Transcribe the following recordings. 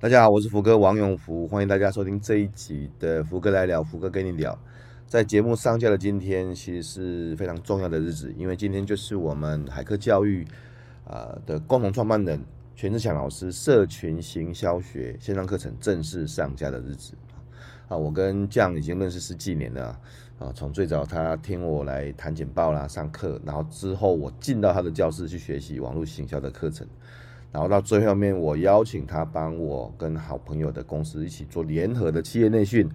大家好，我是福哥王永福，欢迎大家收听这一集的福哥来聊，福哥跟你聊。在节目上架的今天，其实是非常重要的日子，因为今天就是我们海科教育啊的共同创办人全志强老师社群行销学线上课程正式上架的日子啊。我跟酱已经认识十几年了啊，从最早他听我来谈简报啦、上课，然后之后我进到他的教室去学习网络行销的课程。然后到最后面，我邀请他帮我跟好朋友的公司一起做联合的企业内训。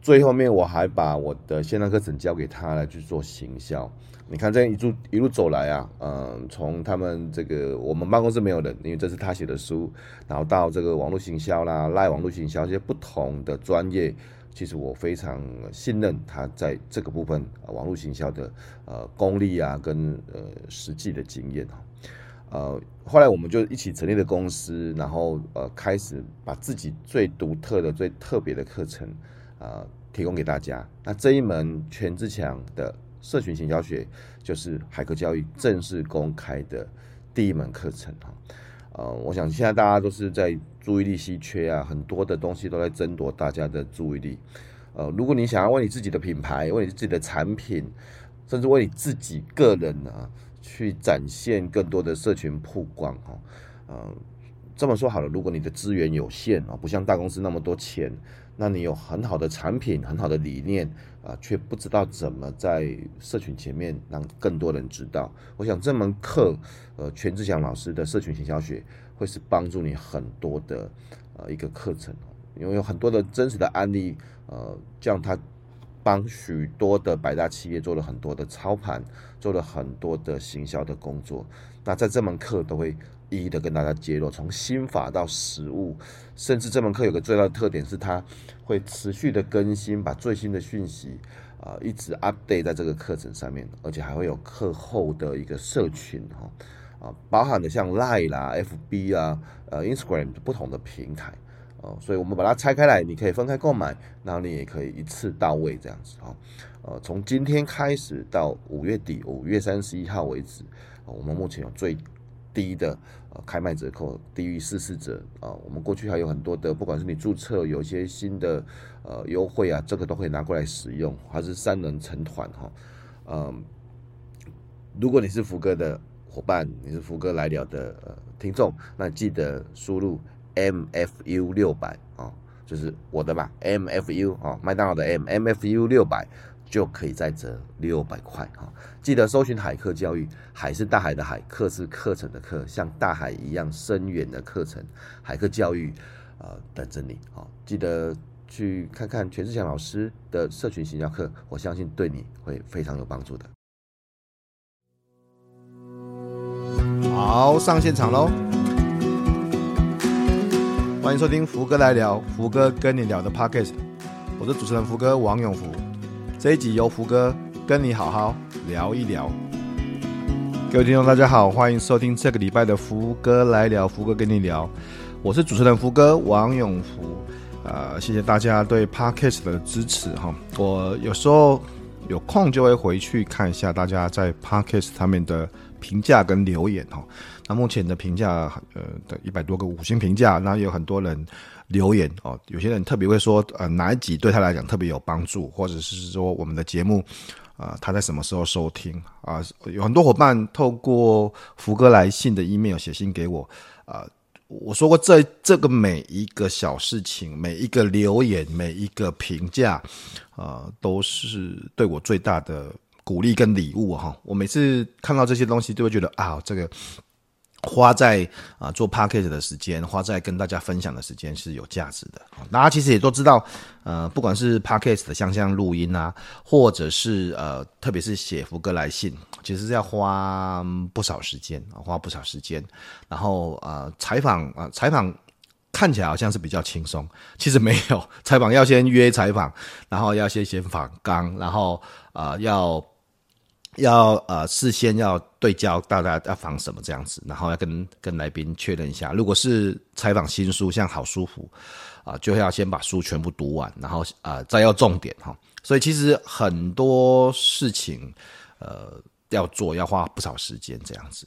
最后面我还把我的线上课程交给他来去做行销。你看这样一路一路走来啊，嗯，从他们这个我们办公室没有人，因为这是他写的书，然后到这个网络行销啦、赖网络行销这些不同的专业，其实我非常信任他在这个部分网络行销的呃功力啊，跟呃实际的经验啊。呃，后来我们就一起成立了公司，然后呃，开始把自己最独特的、最特别的课程啊、提供给大家。那这一门全志强的社群型教学，就是海客教育正式公开的第一门课程哈。呃，我想现在大家都是在注意力稀缺啊，很多的东西都在争夺大家的注意力。呃，如果你想要为你自己的品牌、为你自己的产品，甚至为你自己个人呢，去展现更多的社群曝光哈，嗯，这么说好了，如果你的资源有限啊，不像大公司那么多钱，那你有很好的产品、很好的理念啊，却不知道怎么在社群前面让更多人知道。我想这门课，呃，全志强老师的社群行销学会是帮助你很多的呃一个课程，因为有很多的真实的案例，呃，这样他。帮许多的百大企业做了很多的操盘，做了很多的行销的工作。那在这门课都会一一的跟大家揭露，从心法到实务，甚至这门课有个最大的特点是它会持续的更新，把最新的讯息啊、一直 update 在这个课程上面，而且还会有课后的一个社群哈啊，包含的像 Line 啦、FB 啊、呃 Instagram 不同的平台。哦，所以我们把它拆开来，你可以分开购买，然后你也可以一次到位这样子哈。呃，从今天开始到五月底，五月三十一号为止，我们目前有最低的呃开卖折扣，低于四四折啊。我们过去还有很多的，不管是你注册有一些新的呃优惠啊，这个都可以拿过来使用，还是三人成团哈。嗯，如果你是福哥的伙伴，你是福哥来了的呃听众，那记得输入。M F U 六百啊，就是我的吧，M F U 啊，麦当劳的 M M F U 六百就可以再折六百块啊！记得搜寻海客教育，海是大海的海，课是课程的课，像大海一样深远的课程，海客教育啊、呃，等着你啊！记得去看看全志强老师的社群行销课，我相信对你会非常有帮助的。好，上现场喽！欢迎收听福哥来聊，福哥跟你聊的 Podcast，我是主持人福哥王永福。这一集由福哥跟你好好聊一聊。各位听众大家好，欢迎收听这个礼拜的福哥来聊，福哥跟你聊。我是主持人福哥王永福。呃，谢谢大家对 Podcast 的支持哈。我有时候有空就会回去看一下大家在 Podcast 上面的评价跟留言哈。那目前的评价，呃，的一百多个五星评价，那有很多人留言哦。有些人特别会说，呃，哪一集对他来讲特别有帮助，或者是说我们的节目，啊、他在什么时候收听啊、有很多伙伴透过福哥来信的 email 写信给我，啊、我说过这这个每一个小事情，每一个留言，每一个评价，啊、呃，都是对我最大的鼓励跟礼物哈。我每次看到这些东西，都会觉得啊，这个。花在啊做 podcast 的时间，花在跟大家分享的时间是有价值的。大家其实也都知道，呃，不管是 podcast 的像像录音啊，或者是呃，特别是写福哥来信，其实是要花不少时间，花不少时间。然后呃，采访啊，采访看起来好像是比较轻松，其实没有。采访要先约采访，然后要先写访纲，然后啊、呃、要。要呃事先要对焦大家要访什么这样子，然后要跟跟来宾确认一下。如果是采访新书，像好舒服啊，就要先把书全部读完，然后啊再要重点哈。所以其实很多事情，呃，要做，要花不少时间这样子。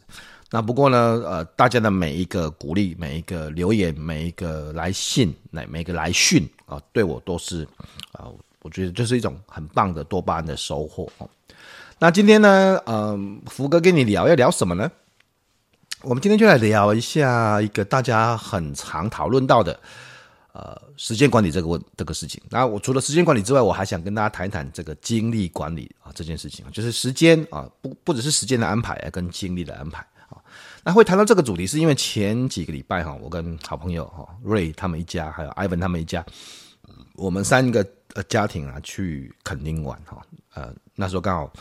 那不过呢，呃，大家的每一个鼓励，每一个留言，每一个来信，每每个来讯啊、对我都是啊、我觉得这是一种很棒的多巴胺的收获哦。那今天呢，嗯、福哥跟你聊要聊什么呢？我们今天就来聊一下一个大家很常讨论到的。呃，时间管理这个问这个事情，那我除了时间管理之外，我还想跟大家谈一谈这个精力管理啊这件事情，就是时间啊，不不只是时间的安排，跟精力的安排啊。那会谈到这个主题，是因为前几个礼拜哈，我跟好朋友哈瑞他们一家，还有艾文他们一家，我们三个呃家庭啊去垦丁玩哈，呃那时候刚好。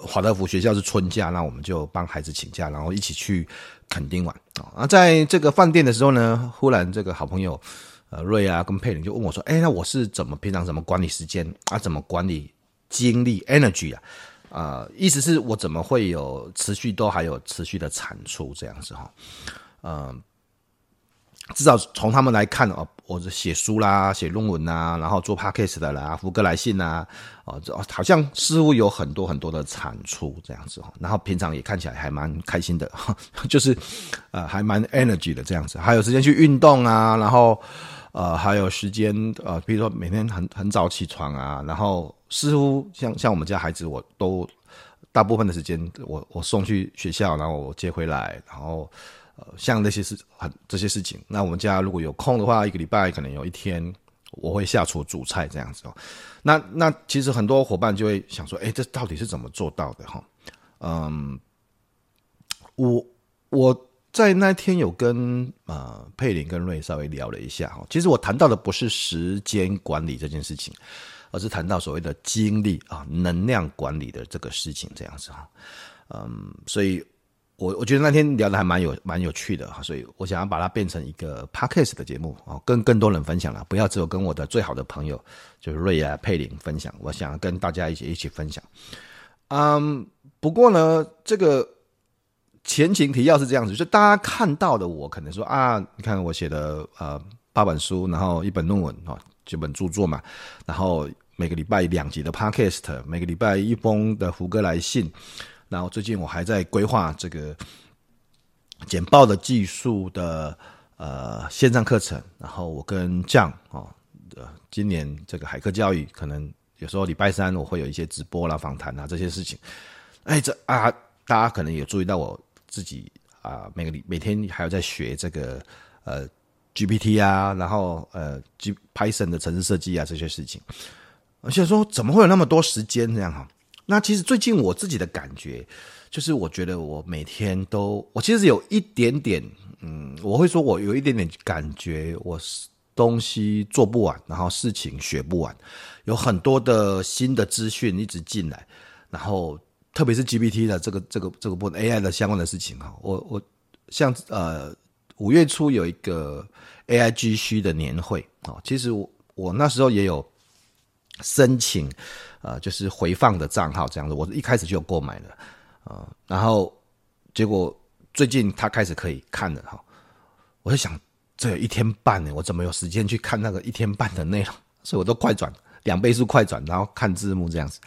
华德福学校是春假，那我们就帮孩子请假，然后一起去垦丁玩啊。那在这个饭店的时候呢，忽然这个好朋友呃瑞啊跟佩玲就问我说：“哎，那我是怎么平常怎么管理时间啊？怎么管理精力 energy 啊？啊、意思是我怎么会有持续都还有持续的产出这样子哈？嗯、”至少从他们来看哦，我是写书啦，写论文呐，然后做 podcast 的啦，福格来信呐，哦，好像似乎有很多很多的产出这样子哦。然后平常也看起来还蛮开心的，就是呃还蛮 energy 的这样子，还有时间去运动啊，然后呃还有时间呃，比如说每天很很早起床啊，然后似乎像像我们家孩子，我都大部分的时间我我送去学校，然后我接回来，然后。呃，像那些事很这些事情，那我们家如果有空的话，一个礼拜可能有一天我会下厨煮菜这样子哦。那那其实很多伙伴就会想说，哎，这到底是怎么做到的哈？嗯，我我在那天有跟呃佩林跟瑞稍微聊了一下哈。其实我谈到的不是时间管理这件事情，而是谈到所谓的精力啊、能量管理的这个事情这样子哈。嗯，所以。我我觉得那天聊得还蛮有蛮有趣的哈，所以我想要把它变成一个 podcast 的节目啊，跟更多人分享了，不要只有跟我的最好的朋友就是瑞啊佩玲分享，我想要跟大家一起一起分享。嗯，不过呢，这个前情提要是这样子，就大家看到的我可能说啊，你看我写的呃八本书，然后一本论文啊，几本著作嘛，然后每个礼拜两集的 podcast，每个礼拜一封的胡歌来信。然后最近我还在规划这个简报的技术的呃线上课程，然后我跟酱哦，呃，今年这个海课教育可能有时候礼拜三我会有一些直播啦、访谈啊这些事情，哎，这啊大家可能有注意到我自己啊每个礼每天还有在学这个呃 GPT 啊，然后呃 G Python 的程式设计啊这些事情，而且说怎么会有那么多时间这样哈？那其实最近我自己的感觉，就是我觉得我每天都，我其实有一点点，嗯，我会说我有一点点感觉，我东西做不完，然后事情学不完，有很多的新的资讯一直进来，然后特别是 GPT 的这个这个这个部分 AI 的相关的事情哈，我我像呃五月初有一个 AIGC 的年会啊，其实我我那时候也有申请。呃，就是回放的账号这样子，我一开始就有购买了，呃，然后结果最近他开始可以看了哈，我就想这有一天半呢，我怎么有时间去看那个一天半的内容？所以我都快转两倍速快转，然后看字幕这样子。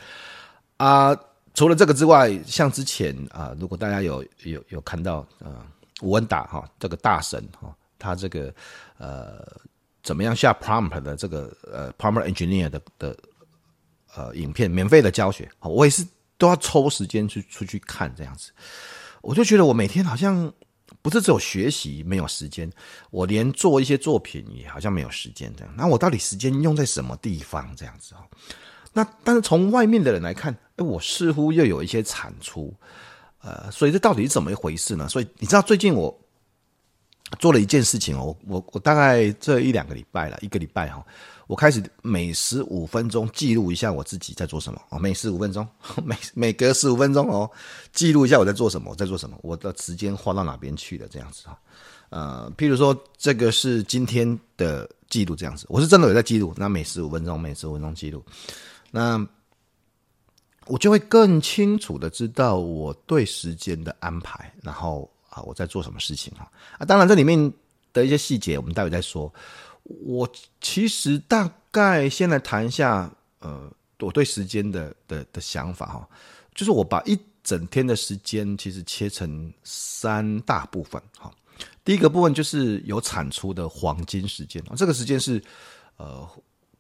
啊、除了这个之外，像之前啊、如果大家有有有看到呃，吴文达哈这个大神哈，他这个呃怎么样下 prompt 的这个呃 prompt engineer 的的。呃，影片免费的教学，我也是都要抽时间去出去看这样子，我就觉得我每天好像不是只有学习没有时间，我连做一些作品也好像没有时间这样。那我到底时间用在什么地方这样子哦？那但是从外面的人来看，哎，我似乎又有一些产出，呃，所以这到底是怎么一回事呢？所以你知道最近我做了一件事情哦，我我大概这一两个礼拜了，一个礼拜哈。我开始每十五分钟记录一下我自己在做什么哦，每十五分钟，每每隔十五分钟哦，记录一下我在做什么，我在做什么，我的时间花到哪边去了这样子哈，呃，譬如说这个是今天的记录这样子，我是真的有在记录，那每十五分钟，每十五分钟记录，那我就会更清楚的知道我对时间的安排，然后啊我在做什么事情哈啊，当然这里面的一些细节我们待会再说。我其实大概先来谈一下，呃，我对时间的的的想法哈，就是我把一整天的时间其实切成三大部分。哈，第一个部分就是有产出的黄金时间啊，这个时间是呃，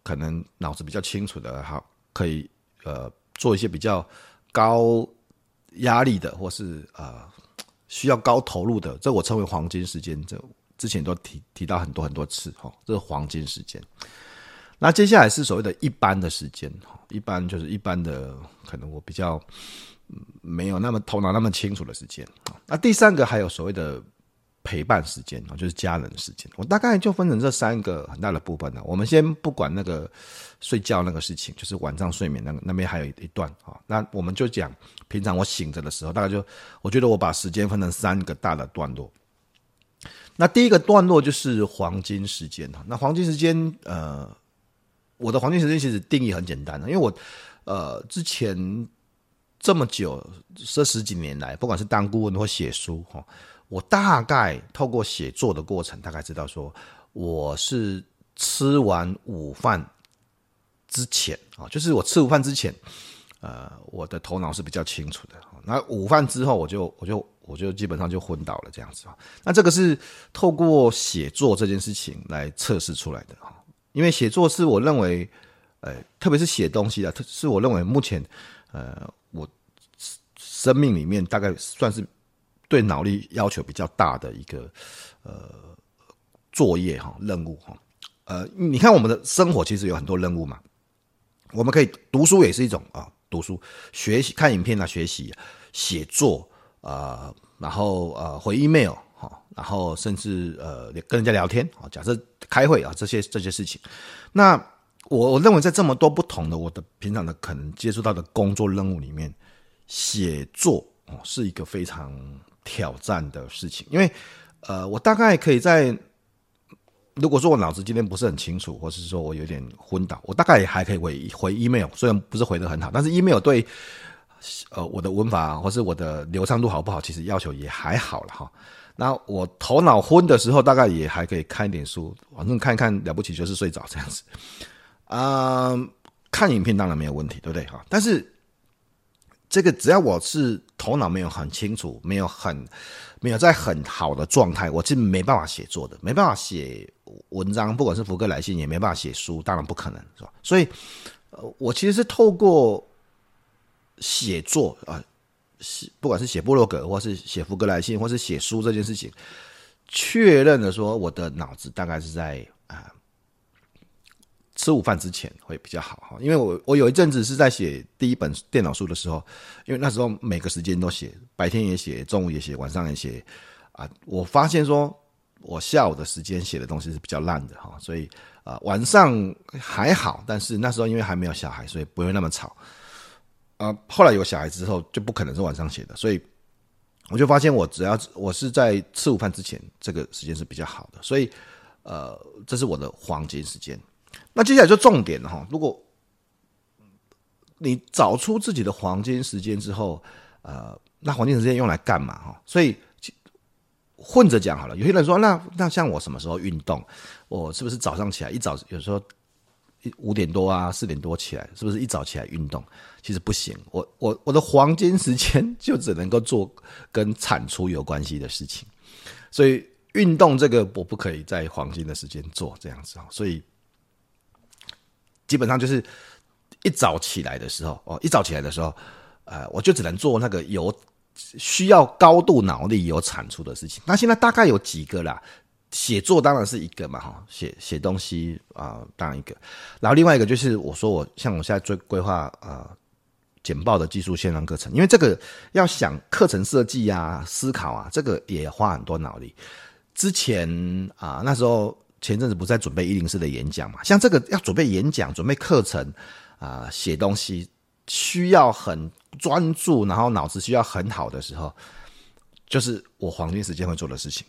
可能脑子比较清楚的，哈，可以呃做一些比较高压力的，或是呃需要高投入的，这我称为黄金时间。这之前都提提到很多很多次，哈，这是黄金时间。那接下来是所谓的一般的时间，一般就是一般的，可能我比较没有那么头脑那么清楚的时间。那第三个还有所谓的陪伴时间，就是家人的时间。我大概就分成这三个很大的部分呢。我们先不管那个睡觉那个事情，就是晚上睡眠那个那边还有一段啊。那我们就讲平常我醒着的时候，大概就我觉得我把时间分成三个大的段落。那第一个段落就是黄金时间哈。那黄金时间呃。我的黄金时间其实定义很简单的，因为我，呃，之前这么久这十几年来，不管是当顾问或写书哈，我大概透过写作的过程，大概知道说我是吃完午饭之前啊，就是我吃午饭之前，呃，我的头脑是比较清楚的。那午饭之后，我就我就我就基本上就昏倒了这样子啊。那这个是透过写作这件事情来测试出来的哈。因为写作是我认为，呃，特别是写东西的，是我认为目前，呃，我生命里面大概算是对脑力要求比较大的一个呃作业哈任务哈。呃，你看我们的生活其实有很多任务嘛，我们可以读书也是一种啊，读书、学习、看影片啊、学习、写作啊、然后呃回 email 哈。然后甚至呃跟人家聊天啊，假设开会啊这些这些事情，那我我认为在这么多不同的我的平常的可能接触到的工作任务里面，写作哦是一个非常挑战的事情，因为呃我大概可以在如果说我脑子今天不是很清楚，或是说我有点昏倒，我大概还可以回回 email，虽然不是回的很好，但是 email 对呃我的文法或是我的流畅度好不好，其实要求也还好了哈。那我头脑昏的时候，大概也还可以看一点书，反正看一看了不起就是睡着这样子。啊、看影片当然没有问题，对不对哈？但是这个只要我是头脑没有很清楚，没有很没有在很好的状态，我是没办法写作的，没办法写文章，不管是福哥来信，也没办法写书，当然不可能是吧？所以，呃，我其实是透过写作啊。呃不管是写部落格，或是写福格来信，或是写书这件事情，确认了说我的脑子大概是在啊、吃午饭之前会比较好哈。因为我我有一阵子是在写第一本电脑书的时候，因为那时候每个时间都写，白天也写，中午也写，晚上也写啊。我发现说我下午的时间写的东西是比较烂的哈，所以啊晚上还好，但是那时候因为还没有小孩，所以不会那么吵。啊，后来有小孩之后就不可能是晚上写的，所以我就发现我只要我是在吃午饭之前，这个时间是比较好的，所以呃，这是我的黄金时间。那接下来就重点了哈，如果你找出自己的黄金时间之后，呃，那黄金时间用来干嘛哈？所以混着讲好了。有些人说，那那像我什么时候运动？我是不是早上起来一早有时候？五点多啊，四点多起来，是不是一早起来运动？其实不行，我我我的黄金时间就只能够做跟产出有关系的事情，所以运动这个我不可以在黄金的时间做这样子啊，所以基本上就是一早起来的时候哦，一早起来的时候，呃，我就只能做那个有需要高度脑力有产出的事情。那现在大概有几个啦？写作当然是一个嘛，哈，写写东西啊、当然一个。然后另外一个就是我说我像我现在最规划啊，简报的技术线上课程，因为这个要想课程设计啊、思考啊，这个也花很多脑力。之前啊、那时候前阵子不在准备一零四的演讲嘛，像这个要准备演讲、准备课程啊、呃，写东西需要很专注，然后脑子需要很好的时候，就是我黄金时间会做的事情。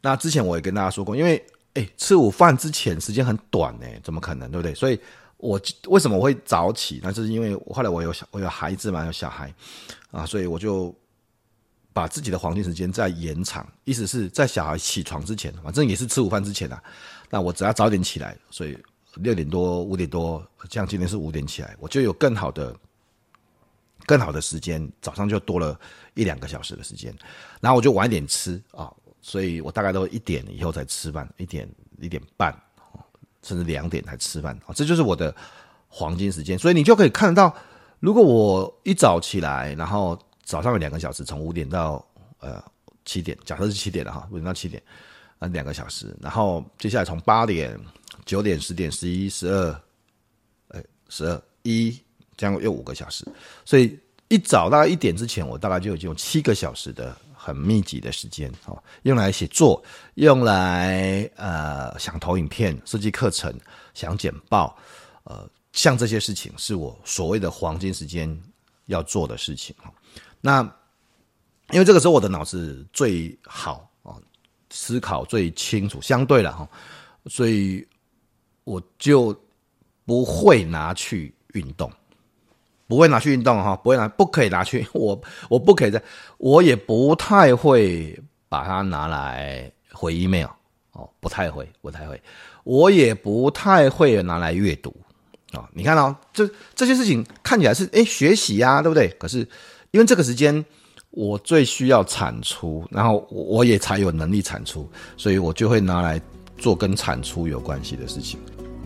那之前我也跟大家说过，因为诶吃午饭之前时间很短呢，怎么可能，对不对？所以我为什么我会早起？那就是因为后来我有小我有孩子嘛，有小孩啊，所以我就把自己的黄金时间再延长，意思是在小孩起床之前，反正也是吃午饭之前啊。那我只要早点起来，所以六点多五点多，像今天是五点起来，我就有更好的更好的时间，早上就多了一两个小时的时间，然后我就晚一点吃啊，所以我大概都一点以后才吃饭，一点一点半，甚至两点才吃饭啊，这就是我的黄金时间。所以你就可以看得到，如果我一早起来，然后早上有两个小时，从五点到呃七点，假设是七点了哈，五点到七点，啊两个小时，然后接下来从八点、九点、十点、十一、十二，哎，十二一。这样又五个小时，所以一早大概一点之前，我大概就已经有七个小时的很密集的时间哦，用来写作，用来呃想投影片、设计课程、想简报，呃，像这些事情是我所谓的黄金时间要做的事情哈。那因为这个时候我的脑子最好哦，思考最清楚，相对了哈，所以我就不会拿去运动。不会拿去运动哈，不会拿，不可以拿去。我我不可以在，我也不太会把它拿来回 email 哦，不太会，不太会。我也不太会拿来阅读啊。你看哦，这这些事情看起来是诶学习呀，对不对？可是因为这个时间我最需要产出，然后我也才有能力产出，所以我就会拿来做跟产出有关系的事情。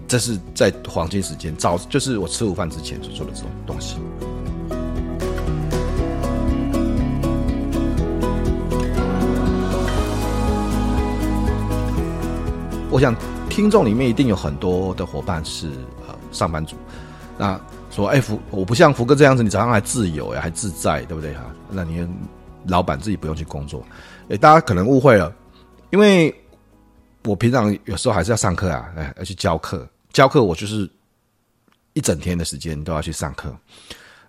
这是在黄金时间，早就是我吃午饭之前所做的这种东西。我想听众里面一定有很多的伙伴是上班族，那说哎福，我不像福哥这样子，你早上还自由呀，还自在，对不对哈？那你老板自己不用去工作，哎，大家可能误会了，因为我平常有时候还是要上课啊，哎，要去教课。教课我就是一整天的时间都要去上课，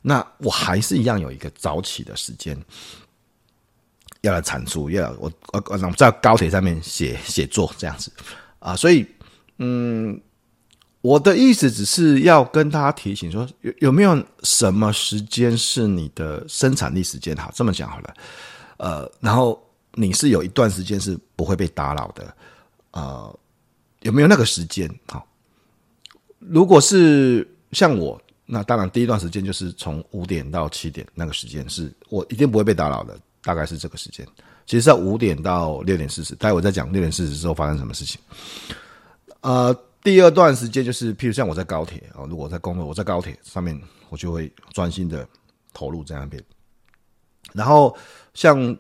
那我还是一样有一个早起的时间要来产出，要我我我在高铁上面写写作这样子啊，所以嗯，我的意思只是要跟大家提醒说，有有没有什么时间是你的生产力时间？好，这么讲好了，呃，然后你是有一段时间是不会被打扰的，呃，有没有那个时间？好。如果是像我，那当然第一段时间就是从五点到七点，那个时间是我一定不会被打扰的，大概是这个时间。其实在五点到六点四十，待会再讲六点四十之后发生什么事情。呃，第二段时间就是，譬如像我在高铁啊，如果我在工作，我在高铁上面，我就会专心的投入在那边。然后像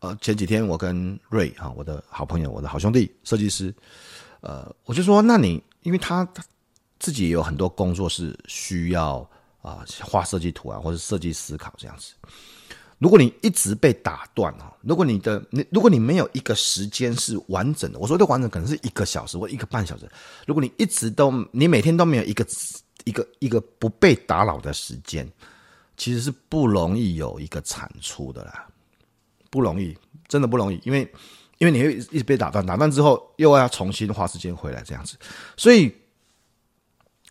呃前几天我跟瑞哈，我的好朋友，我的好兄弟设计师，呃，我就说，那你因为他他。自己也有很多工作是需要啊画设计图啊，或者设计思考这样子。如果你一直被打断哈，如果你的你如果你没有一个时间是完整的，我说的完整可能是一个小时或一个半小时。如果你一直都你每天都没有一个一个一个不被打扰的时间，其实是不容易有一个产出的啦，不容易，真的不容易，因为因为你会一直被打断，打断之后又要重新花时间回来这样子，所以。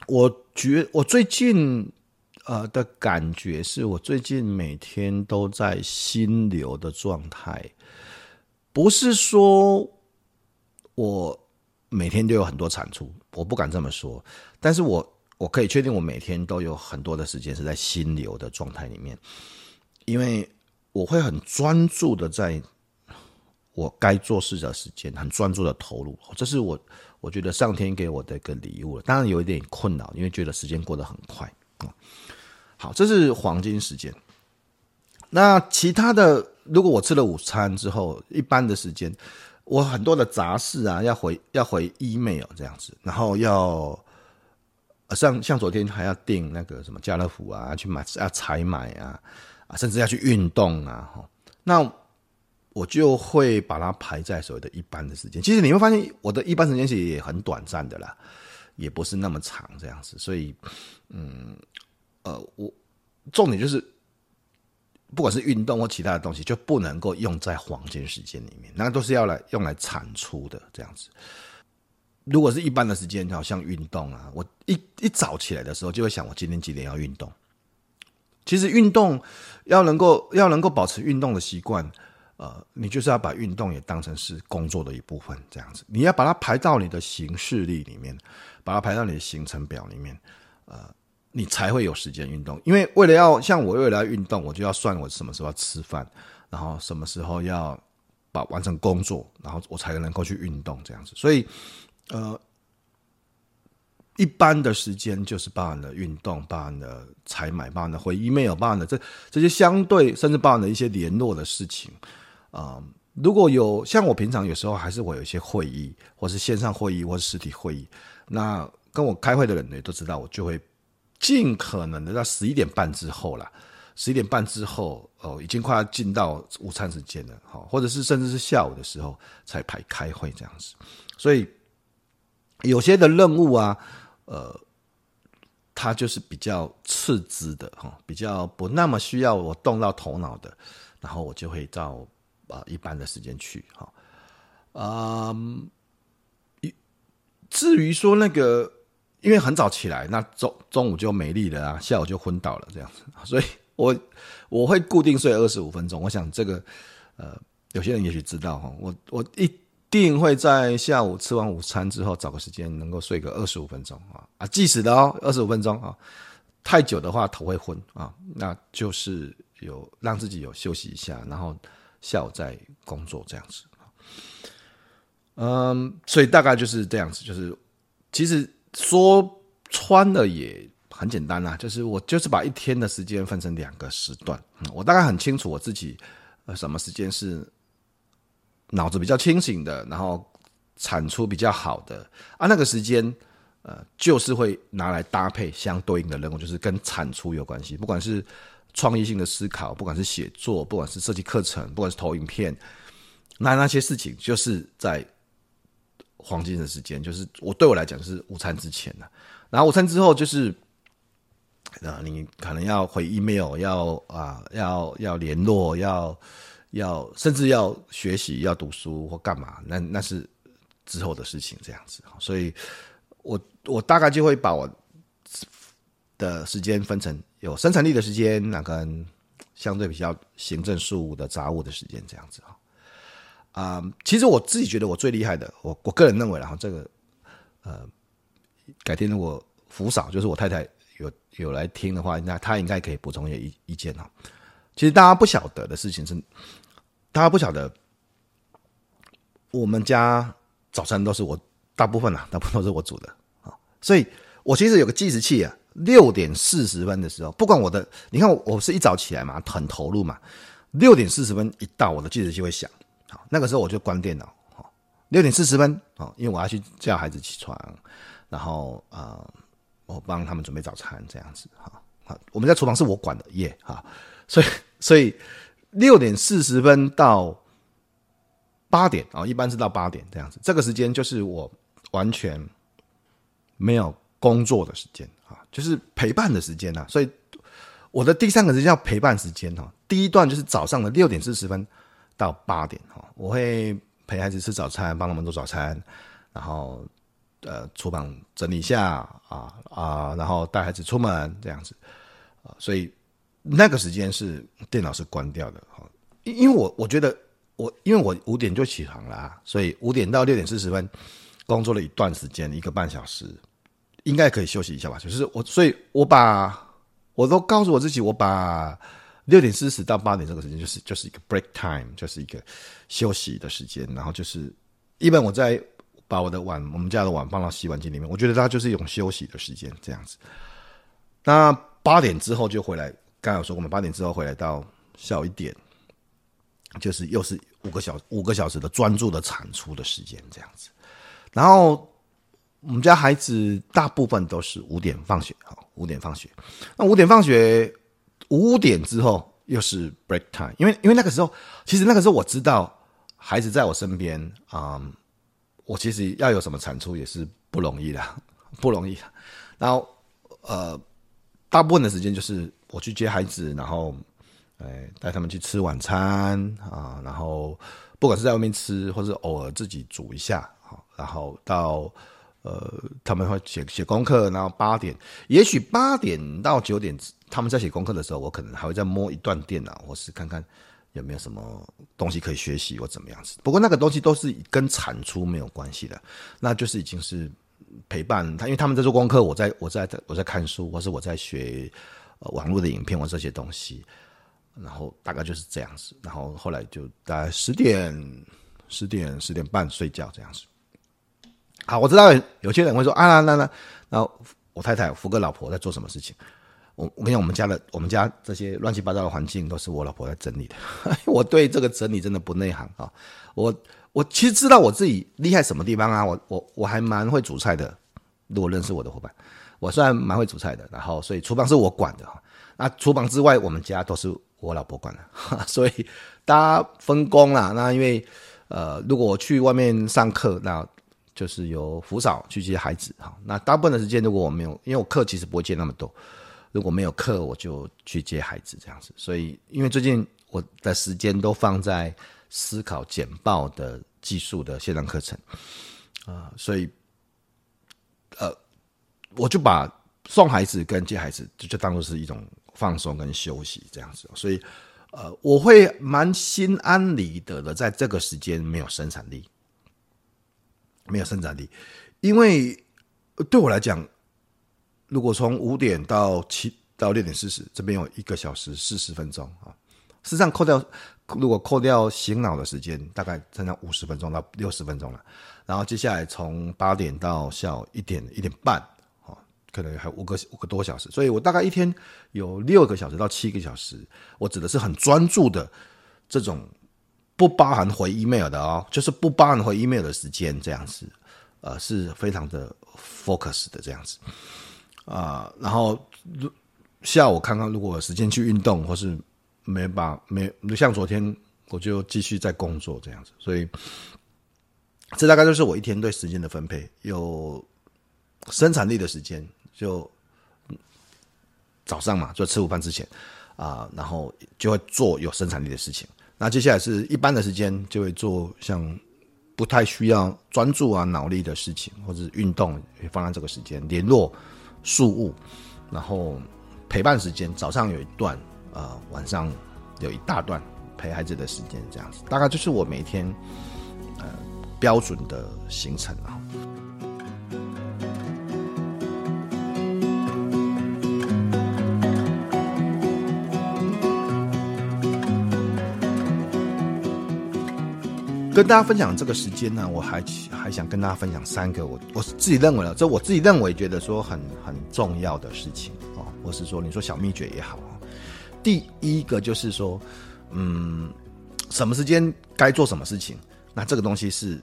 我觉我最近呃的感觉是我最近每天都在心流的状态，不是说我每天都有很多产出，我不敢这么说，但是我我可以确定我每天都有很多的时间是在心流的状态里面，因为我会很专注的在我该做事的时间，很专注的投入，这是我。我觉得上天给我的一个礼物，当然有一点困扰，因为觉得时间过得很快。啊。好，这是黄金时间。那其他的，如果我吃了午餐之后，一般的时间，我很多的杂事啊，要回要回 email 这样子，然后要像像昨天还要订那个什么家乐福啊，去买要采买啊，啊，甚至要去运动啊，那。我就会把它排在所谓的一般的时间。其实你会发现，我的一般时间其实也很短暂的啦，也不是那么长这样子。所以，嗯，呃，我重点就是，不管是运动或其他的东西，就不能够用在黄金时间里面，那都是要来用来产出的这样子。如果是一般的时间，好像运动啊，我一一早起来的时候就会想，我今天几点要运动。其实运动要能够要能够保持运动的习惯。呃，你就是要把运动也当成是工作的一部分，这样子，你要把它排到你的行事历里面，把它排到你的行程表里面。呃，你才会有时间运动。因为为了要像我为了要运动，我就要算我什么时候要吃饭，然后什么时候要把完成工作，然后我才能够去运动这样子。所以，呃。一般的时间就是包含了运动，包含了采买，包含了回 email，包含了这这些相对，甚至包含了一些联络的事情。啊、嗯，如果有像我平常有时候还是会有一些会议，或是线上会议，或是实体会议，那跟我开会的人也都知道，我就会尽可能的在十一点半之后啦，十一点半之后哦，已经快要进到午餐时间了，好，或者是甚至是下午的时候才排开会这样子。所以有些的任务啊。呃，它就是比较次之的哈，比较不那么需要我动到头脑的，然后我就会到啊、一般的时间去哈。啊、嗯，至于说那个，因为很早起来，那中中午就没力了啊，下午就昏倒了这样子，所以我我会固定睡二十五分钟。我想这个呃，有些人也许知道哈，我我一。定会在下午吃完午餐之后找个时间能够睡个二十五分钟啊啊即使的哦，二十五分钟啊，太久的话头会昏啊，那就是有让自己有休息一下，然后下午再工作这样子。嗯，所以大概就是这样子，就是其实说穿了也很简单啦，就是我就是把一天的时间分成两个时段，我大概很清楚我自己呃什么时间是。脑子比较清醒的，然后产出比较好的啊，那个时间，呃，就是会拿来搭配相对应的任务，就是跟产出有关系。不管是创意性的思考，不管是写作，不管是设计课程，不管是投影片，那那些事情就是在黄金的时间，就是我对我来讲是午餐之前的，然后午餐之后就是，啊，你可能要回 email，要啊，要要联络，要。要甚至要学习、要读书或干嘛，那那是之后的事情，这样子。所以我我大概就会把我的时间分成有生产力的时间，那跟相对比较行政事务的杂务的时间，这样子啊。啊、其实我自己觉得我最厉害的，我我个人认为，然后这个呃，改天如果福嫂就是我太太有有来听的话，那她应该可以补充一些意意见哈。其实大家不晓得的事情是，大家不晓得，我们家早餐都是我大部分啊，大部分都是我煮的啊。所以我其实有个计时器啊，六点四十分的时候，不管我的，你看我是一早起来嘛，很投入嘛，六点四十分一到，我的计时器会响，好，那个时候我就关电脑，好，六点四十分，好，因为我要去叫孩子起床，然后啊，我帮他们准备早餐这样子，哈，好，我们在厨房是我管的，耶，哈，所以。所以六点四十分到八点啊，一般是到八点这样子。这个时间就是我完全没有工作的时间啊，就是陪伴的时间呐。所以我的第三个时间叫陪伴时间哈。第一段就是早上的六点四十分到八点哈，我会陪孩子吃早餐，帮他们做早餐，然后呃，厨房整理一下啊啊，然后带孩子出门这样子啊，所以。那个时间是电脑是关掉的哈，因因为我我觉得我因为我五点就起床了，所以五点到六点四十分工作了一段时间，一个半小时，应该可以休息一下吧。就是我，所以我把我都告诉我自己，我把六点四十到八点这个时间就是就是一个 break time，就是一个休息的时间。然后就是一般我在把我的碗，我们家的碗放到洗碗机里面，我觉得它就是一种休息的时间，这样子。那八点之后就回来。刚才有说，我们八点之后回来到下午一点，就是又是五个小五个小时的专注的产出的时间这样子。然后我们家孩子大部分都是五点放学，好，五点放学。那五点放学，五点之后又是 break time，因为因为那个时候，其实那个时候我知道孩子在我身边啊、嗯，我其实要有什么产出也是不容易的，不容易。然后呃，大部分的时间就是。我去接孩子，然后，哎，带他们去吃晚餐啊，然后不管是在外面吃，或是偶尔自己煮一下，好，然后到呃，他们会写写功课，然后八点，也许八点到九点，他们在写功课的时候，我可能还会再摸一段电脑，或是看看有没有什么东西可以学习或怎么样子。不过那个东西都是跟产出没有关系的，那就是已经是陪伴他，因为他们在做功课，我在我在我在看书，或是我在学、网络的影片或这些东西，然后大概就是这样子，然后后来就大概十点、十点、十点半睡觉这样子。好，我知道有些人会说啊，那那那，我太太福哥老婆在做什么事情？我我跟你讲，我们家的我们家这些乱七八糟的环境都是我老婆在整理的。我对这个整理真的不内行啊，我。我其实知道我自己厉害什么地方啊，我我我还蛮会煮菜的。如果认识我的伙伴，我虽然蛮会煮菜的，然后所以厨房是我管的哈。那厨房之外，我们家都是我老婆管的，所以大家分工啦。那因为呃，如果我去外面上课，那就是由福嫂去接孩子哈。那大部分的时间，如果我没有，因为我课其实不会接那么多，如果没有课，我就去接孩子这样子。所以因为最近我的时间都放在。思考简报的技术的线上课程，啊、所以，呃，我就把送孩子跟接孩子就就当做是一种放松跟休息这样子，所以，呃，我会蛮心安理得的，在这个时间没有生产力，没有生产力，因为对我来讲，如果从五点到七到六点四十，这边有一个小时四十分钟啊。事实上，扣掉如果扣掉醒脑的时间，大概剩下五十分钟到六十分钟了。然后接下来从八点到下午一点一点半，哦，可能还有五个五个多小时。所以我大概一天有六个小时到七个小时，我指的是很专注的这种，不包含回 email 的哦，就是不包含回 email 的时间这样子，呃，是非常的 focus 的这样子啊、然后下午看看如果有时间去运动或是。没把没像昨天，我就继续在工作这样子，所以这大概就是我一天对时间的分配。有生产力的时间，就早上嘛，就吃午饭之前啊、然后就会做有生产力的事情。那接下来是一般的时间，就会做像不太需要专注啊脑力的事情，或者运动也放在这个时间，联络事物，然后陪伴时间，早上有一段。呃，晚上有一大段陪孩子的时间，这样子，大概就是我每天呃标准的行程啊。跟大家分享这个时间呢，我还还想跟大家分享三个我我自己认为的，这我自己认为觉得说很很重要的事情哦，或是说你说小秘诀也好。第一个就是说，嗯，什么时间该做什么事情，那这个东西是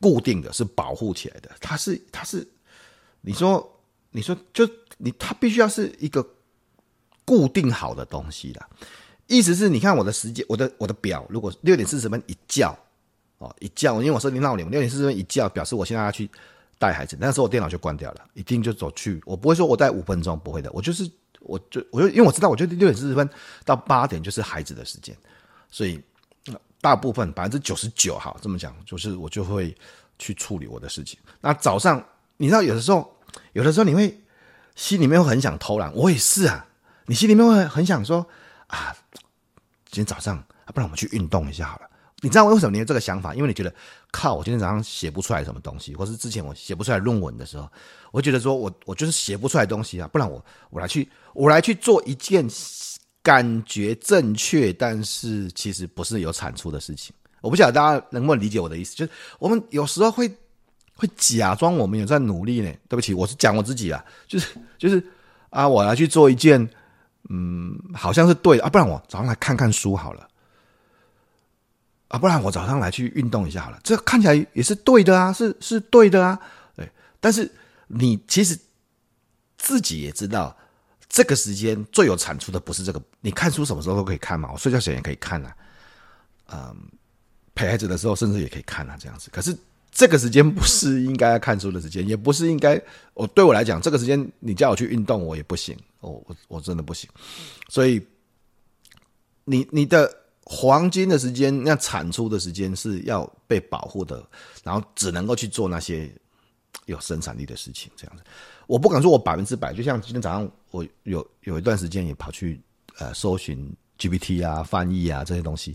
固定的，是保护起来的。它是，它是，你说，你说，就你，它必须要是一个固定好的东西的。意思是，你看我的时间，我的我的表，如果六点四十分一叫，哦，一叫，因为我设定闹铃，六点四十分一叫，表示我现在要去带孩子，那时候我电脑就关掉了，一定就走去，我不会说我带五分钟，不会的，我就是。我就我就因为我知道，我觉得六点四十分到八点就是孩子的时间，所以大部分百分之九十九哈这么讲，就是我就会去处理我的事情。那早上你知道，有的时候有的时候你会心里面会很想偷懒，我也是啊，你心里面会很想说啊，今天早上，不然我们去运动一下好了。你知道为什么你有这个想法？因为你觉得靠，我今天早上写不出来什么东西，或是之前我写不出来论文的时候，我觉得说我我就是写不出来东西啊，不然我我来去我来去做一件感觉正确，但是其实不是有产出的事情。我不晓得大家能不能理解我的意思，就是我们有时候会会假装我们有在努力呢。对不起，我是讲我自己啊，就是就是啊，我来去做一件嗯，好像是对啊，不然我早上来看看书好了。啊，不然我早上来去运动一下好了，这看起来也是对的啊，是是对的啊，对。但是你其实自己也知道，这个时间最有产出的不是这个。你看书什么时候都可以看嘛，我睡觉前也可以看啊，嗯，陪孩子的时候甚至也可以看啊，这样子。可是这个时间不是应该看书的时间，也不是应该我对我来讲，这个时间你叫我去运动，我也不行，我我我真的不行。所以你你的。黄金的时间，那产出的时间是要被保护的，然后只能够去做那些有生产力的事情。这样子，我不敢说我百分之百。就像今天早上，我有有一段时间也跑去呃搜寻 GPT 啊、翻译啊这些东西，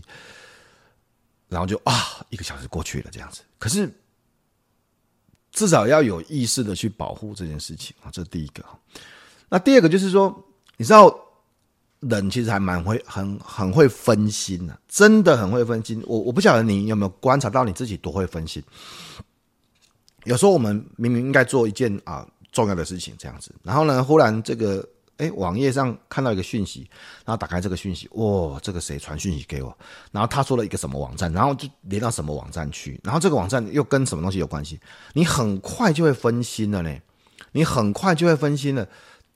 然后就啊一个小时过去了这样子。可是至少要有意识的去保护这件事情啊，这是第一个。那第二个就是说，你知道，人其实还蛮会很很会分心的，真的很会分心。我我不晓得你有没有观察到你自己多会分心。有时候我们明明应该做一件啊重要的事情，这样子，然后呢，忽然这个。哎，网页上看到一个讯息，然后打开这个讯息，哇、这个谁传讯息给我？然后他说了一个什么网站，然后就连到什么网站去，然后这个网站又跟什么东西有关系？你很快就会分心了呢，你很快就会分心了，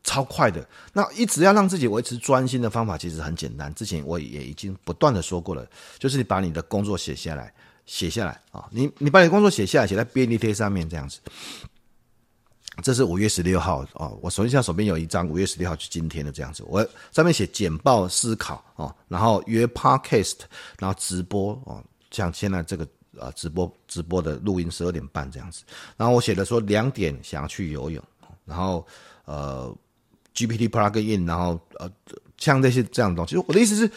超快的。那一直要让自己维持专心的方法其实很简单，之前我也已经不断的说过了，就是你把你的工作写下来，写下来啊，你你把你的工作写下来，写在便利贴上面这样子。这是五月十六号哦，我手机上手边有一张五月十六号就今天的这样子，我上面写简报思考哦，然后约 podcast，然后直播哦，像现在这个呃直播直播的录音十二点半这样子，然后我写的说两点想要去游泳，然后呃 GPT plug in，然后呃像这些这样的东西，我的意思是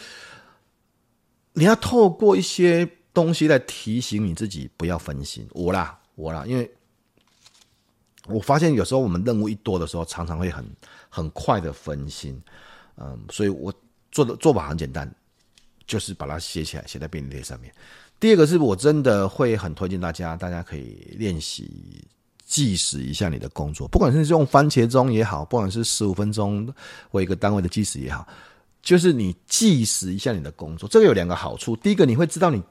你要透过一些东西来提醒你自己不要分心，我啦我啦，因为。我发现有时候我们任务一多的时候，常常会很很快的分心，嗯，所以我做的做法很简单，就是把它写起来，写在便利贴上面。第二个是我真的会很推荐大家，大家可以练习计时一下你的工作，不管是用番茄钟也好，不管是十五分钟为一个单位的计时也好，就是你计时一下你的工作，这个有两个好处。第一个，你会知道你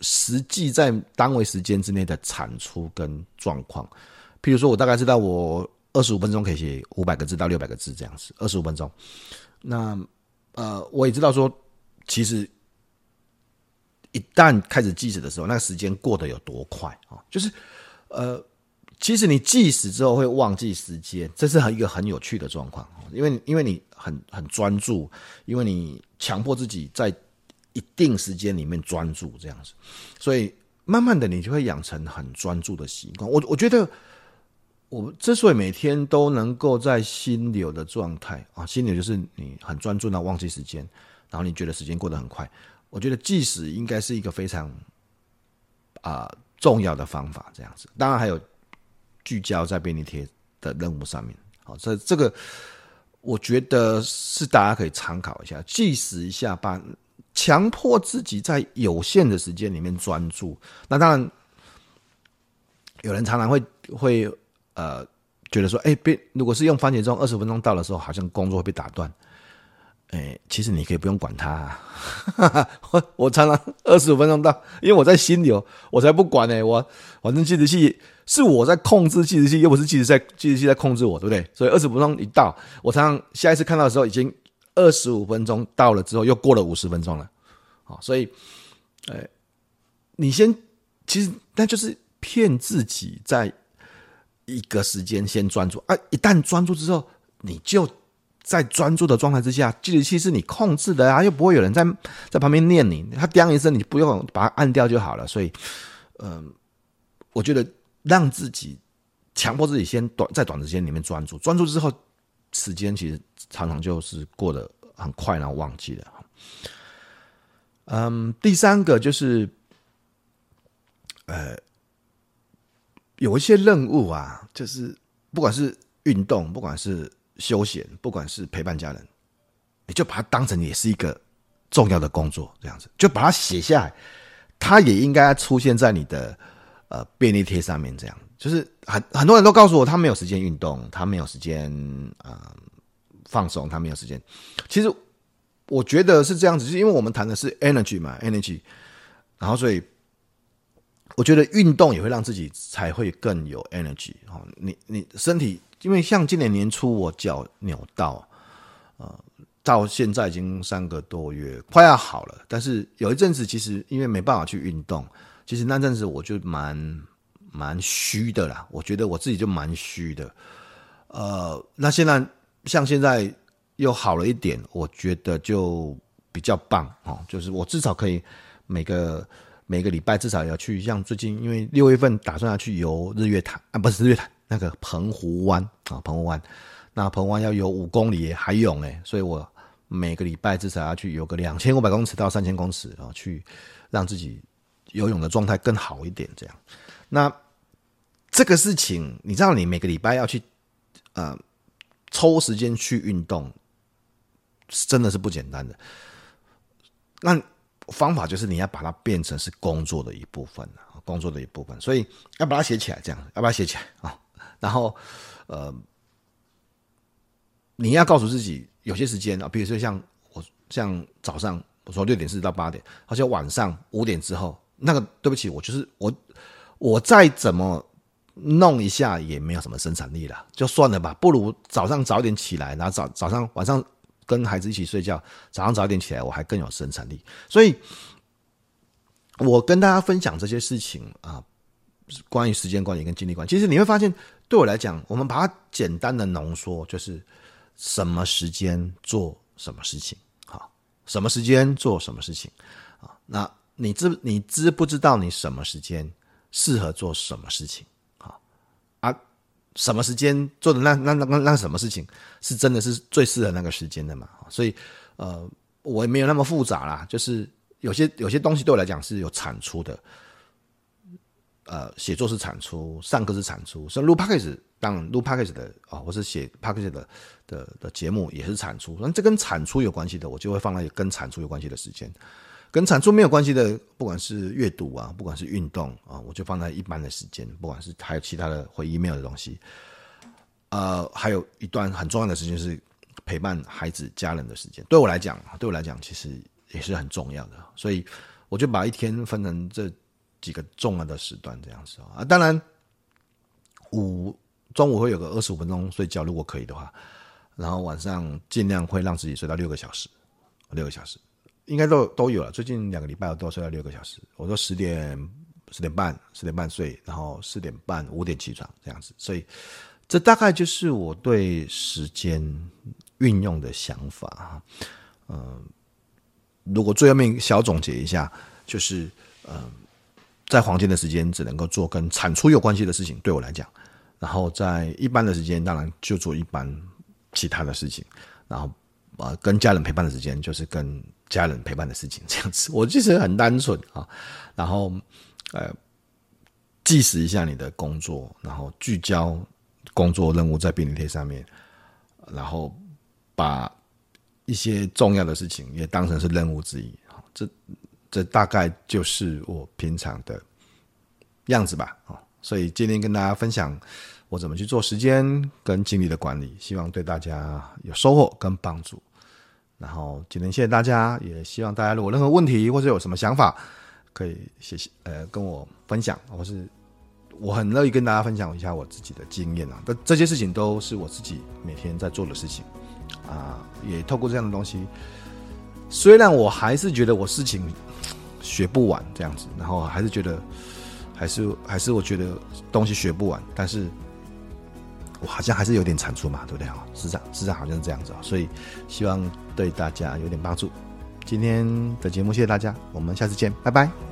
实际在单位时间之内的产出跟状况。譬如说，我大概知道我二十五分钟可以写五百个字到六百个字这样子，二十五分钟。那呃，我也知道说，其实一旦开始计时的时候，那个时间过得有多快啊！就是呃，其实你计时之后会忘记时间，这是很一个很有趣的状况，因为因为你很很专注，因为你强迫自己在一定时间里面专注这样子，所以慢慢的你就会养成很专注的习惯。我我觉得。我之所以每天都能够在心流的状态啊，心流就是你很专注到忘记时间，然后你觉得时间过得很快。我觉得计时应该是一个非常啊、重要的方法，这样子。当然还有聚焦在便利贴的任务上面。好，这这个我觉得是大家可以参考一下，计时一下，把强迫自己在有限的时间里面专注。那当然，有人常常会会。呃，觉得说，哎，别，如果是用番茄钟，二十分钟到的时候，好像工作会被打断。哎，其实你可以不用管它啊。我我常常二十五分钟到，因为我在心流，我才不管呢。我反正计时器是我在控制计时器，又不是计时在计时器在控制我，对不对？所以二十五分钟一到，我常常下一次看到的时候，已经二十五分钟到了之后，又过了五十分钟了。好，所以，哎，你先，其实那就是骗自己在。一个时间先专注啊！一旦专注之后，你就在专注的状态之下，计时器是你控制的啊，又不会有人在在旁边念你，他叮一声，你不用把它按掉就好了。所以，嗯、我觉得让自己强迫自己先短在短时间里面专注，专注之后，时间其实常常就是过得很快，然后忘记了。嗯，第三个就是，呃。有一些任务啊，就是不管是运动，不管是休闲，不管是陪伴家人，你就把它当成也是一个重要的工作，这样子就把它写下来，它也应该出现在你的呃便利贴上面。这样就是很很多人都告诉我，他没有时间运动，他没有时间啊、放松，他没有时间。其实我觉得是这样子，是因为我们谈的是 energy 嘛，energy，然后所以。我觉得运动也会让自己才会更有 energy 哦。你你身体，因为像今年年初我脚扭到，呃，到现在已经三个多月，快要好了。但是有一阵子，其实因为没办法去运动，其实那阵子我就蛮蛮虚的啦。我觉得我自己就蛮虚的。呃，那现在像现在又好了一点，我觉得就比较棒哦。就是我至少可以每个。每个礼拜至少要去，像最近因为六月份打算要去游日月潭啊，不是日月潭，那个澎湖湾啊，澎湖湾，那澎湖湾要游五公里海泳诶，所以我每个礼拜至少要去游个两千五百公尺到三千公尺啊，去让自己游泳的状态更好一点，这样。那这个事情，你知道，你每个礼拜要去呃抽时间去运动，真的是不简单的。那方法就是你要把它变成是工作的一部分啊，工作的一部分。所以要把它写起来，这样要把它写起来啊。然后呃，你要告诉自己，有些时间啊，比如说像我像早上我说六点四十到八点，而且晚上五点之后，那个对不起，我就是我我再怎么弄一下也没有什么生产力了，就算了吧，不如早上早点起来，然后早早上晚上。跟孩子一起睡觉，早上早点起来，我还更有生产力。所以，我跟大家分享这些事情啊，关于时间管理跟精力管理。其实你会发现，对我来讲，我们把它简单的浓缩，就是什么时间做什么事情，好，什么时间做什么事情啊？那你知你知不知道你什么时间适合做什么事情？好，啊什么时间做的那那那那那什么事情是真的是最适合那个时间的嘛？所以，呃，我也没有那么复杂啦。就是有些有些东西对我来讲是有产出的，呃，写作是产出，上课是产出，所以录 podcast 当然录 podcast 的啊，或是写 podcast 的的的节目也是产出。那这跟产出有关系的，我就会放在跟产出有关系的时间。跟产出没有关系的，不管是阅读啊，不管是运动啊，我就放在一般的时间。不管是还有其他的回 email 的东西，呃，还有一段很重要的时间是陪伴孩子、家人的时间。对我来讲，对我来讲，其实也是很重要的。所以我就把一天分成这几个重要的时段，这样子啊。当然，午中午会有个二十五分钟睡觉，如果可以的话，然后晚上尽量会让自己睡到六个小时，六个小时。应该都都有了。最近两个礼拜我都睡到六个小时。我说十点十点半十点半睡，然后四点半五点起床这样子。所以这大概就是我对时间运用的想法。嗯，如果最后面小总结一下，就是嗯，在黄金的时间只能够做跟产出有关系的事情，对我来讲。然后在一般的时间，当然就做一般其他的事情。然后呃，跟家人陪伴的时间就是跟。家人陪伴的事情，这样子，我其实很单纯啊。然后，呃，计时一下你的工作，然后聚焦工作任务在便利贴上面，然后把一些重要的事情也当成是任务之一。这这大概就是我平常的样子吧。啊，所以今天跟大家分享我怎么去做时间跟精力的管理，希望对大家有收获跟帮助。然后今天谢谢大家，也希望大家如果任何问题或者有什么想法，可以谢谢呃跟我分享，或是我很乐意跟大家分享一下我自己的经验啊。这这些事情都是我自己每天在做的事情啊，也透过这样的东西，虽然我还是觉得我事情学不完这样子，然后还是觉得还是还是我觉得东西学不完，但是。我好像还是有点产出嘛，对不对啊？市场市场好像是这样子啊，所以希望对大家有点帮助。今天的节目谢谢大家，我们下次见，拜拜。